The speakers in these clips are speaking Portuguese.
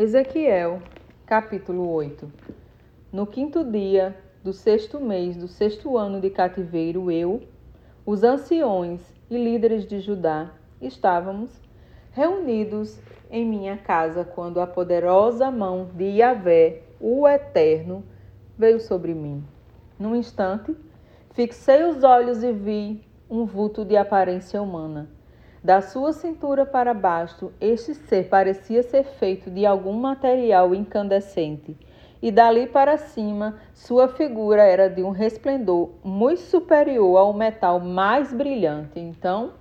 Ezequiel, capítulo 8 No quinto dia do sexto mês do sexto ano de cativeiro, eu, os anciões e líderes de Judá, estávamos reunidos em minha casa quando a poderosa mão de Yahvé, o Eterno, veio sobre mim. Num instante, fixei os olhos e vi um vulto de aparência humana da sua cintura para baixo, este ser parecia ser feito de algum material incandescente, e dali para cima, sua figura era de um resplendor muito superior ao metal mais brilhante. Então,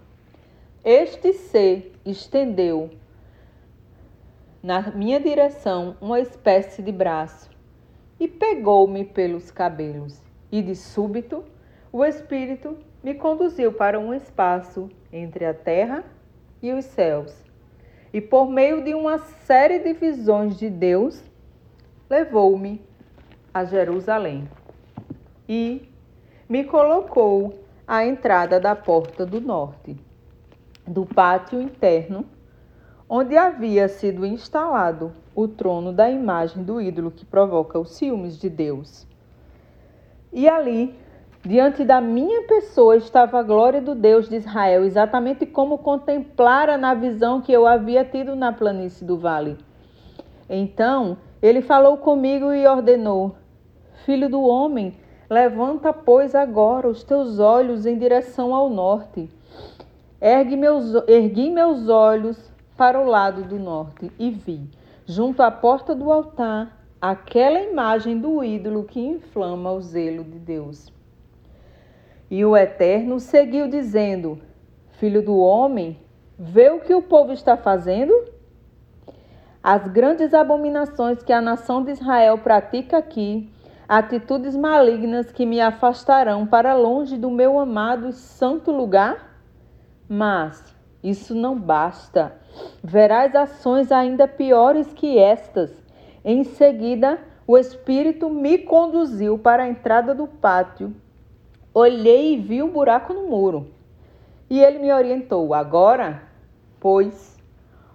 este ser estendeu na minha direção uma espécie de braço e pegou-me pelos cabelos, e de súbito o espírito me conduziu para um espaço entre a terra e os céus. E por meio de uma série de visões de Deus, levou-me a Jerusalém e me colocou à entrada da porta do norte, do pátio interno, onde havia sido instalado o trono da imagem do ídolo que provoca os ciúmes de Deus. E ali Diante da minha pessoa estava a glória do Deus de Israel, exatamente como contemplara na visão que eu havia tido na planície do vale. Então ele falou comigo e ordenou: Filho do homem, levanta, pois, agora os teus olhos em direção ao norte. Ergue meus, ergui meus olhos para o lado do norte e vi, junto à porta do altar, aquela imagem do ídolo que inflama o zelo de Deus. E o Eterno seguiu dizendo: Filho do homem, vê o que o povo está fazendo? As grandes abominações que a nação de Israel pratica aqui, atitudes malignas que me afastarão para longe do meu amado e santo lugar? Mas isso não basta. Verás ações ainda piores que estas. Em seguida, o Espírito me conduziu para a entrada do pátio Olhei e vi um buraco no muro. E ele me orientou: Agora, pois,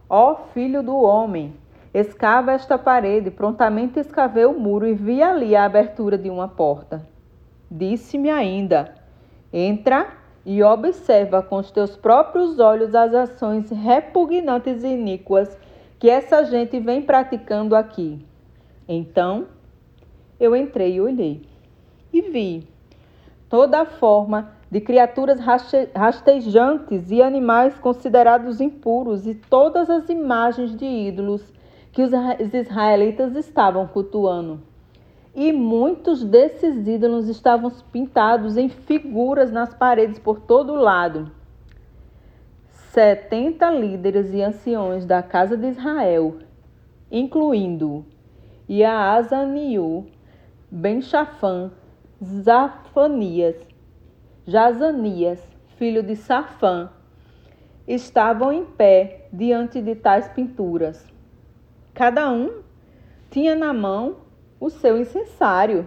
ó filho do homem, escava esta parede. Prontamente escavei o muro e vi ali a abertura de uma porta. Disse-me ainda: Entra e observa com os teus próprios olhos as ações repugnantes e iníquas que essa gente vem praticando aqui. Então eu entrei e olhei e vi toda forma de criaturas rastejantes e animais considerados impuros e todas as imagens de ídolos que os israelitas estavam cultuando. E muitos desses ídolos estavam pintados em figuras nas paredes por todo lado. Setenta líderes e anciões da casa de Israel, incluindo Yaazaniu, Ben-Shafan, Zafanias, Jazanias, filho de Safã, estavam em pé diante de tais pinturas. Cada um tinha na mão o seu incensário,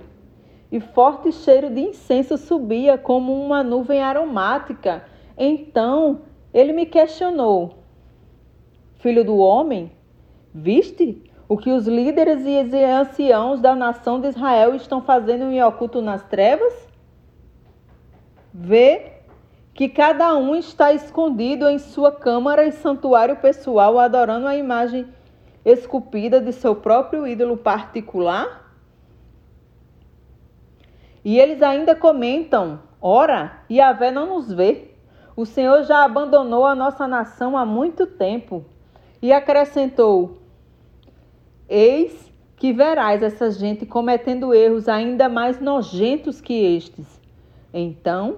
e forte cheiro de incenso subia como uma nuvem aromática. Então ele me questionou: Filho do homem, viste o que os líderes e anciãos da nação de Israel estão fazendo em oculto nas trevas? Vê que cada um está escondido em sua câmara e santuário pessoal, adorando a imagem esculpida de seu próprio ídolo particular? E eles ainda comentam: ora, Yahvé não nos vê. O Senhor já abandonou a nossa nação há muito tempo. E acrescentou: Eis que verás essa gente cometendo erros ainda mais nojentos que estes. Então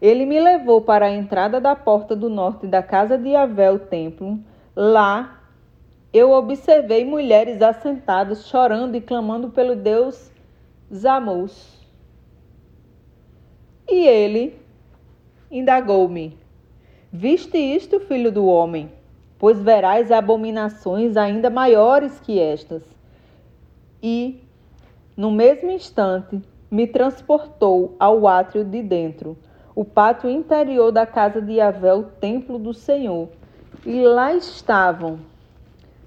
ele me levou para a entrada da porta do norte da casa de Yahvé, o templo. Lá eu observei mulheres assentadas, chorando e clamando pelo Deus Zamus. E ele indagou-me: Viste isto, filho do homem? Pois verás abominações ainda maiores que estas. E, no mesmo instante, me transportou ao átrio de dentro, o pátio interior da casa de Yahvé, o templo do Senhor. E lá estavam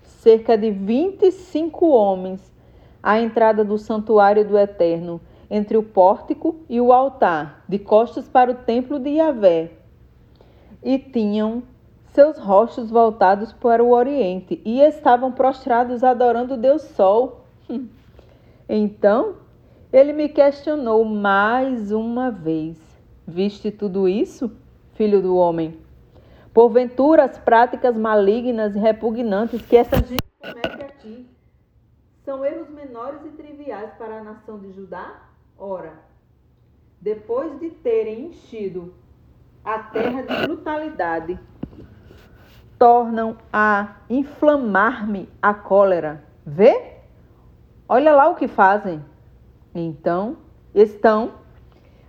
cerca de 25 homens à entrada do santuário do Eterno, entre o pórtico e o altar, de costas para o templo de Yahvé. E tinham seus rostos voltados para o oriente e estavam prostrados adorando Deus Sol. Então ele me questionou mais uma vez: Viste tudo isso, filho do homem? Porventura as práticas malignas e repugnantes que essa gente comete aqui são erros menores e triviais para a nação de Judá? Ora, depois de terem enchido a terra de brutalidade, tornam a inflamar-me a cólera. Vê? Olha lá o que fazem. Então, estão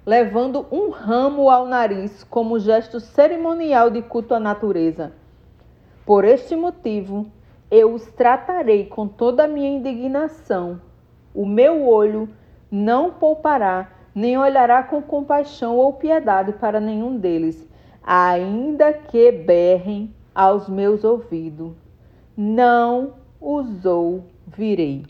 levando um ramo ao nariz como gesto cerimonial de culto à natureza. Por este motivo, eu os tratarei com toda a minha indignação. O meu olho não poupará, nem olhará com compaixão ou piedade para nenhum deles, ainda que berrem aos meus ouvidos. Não os ouvirei.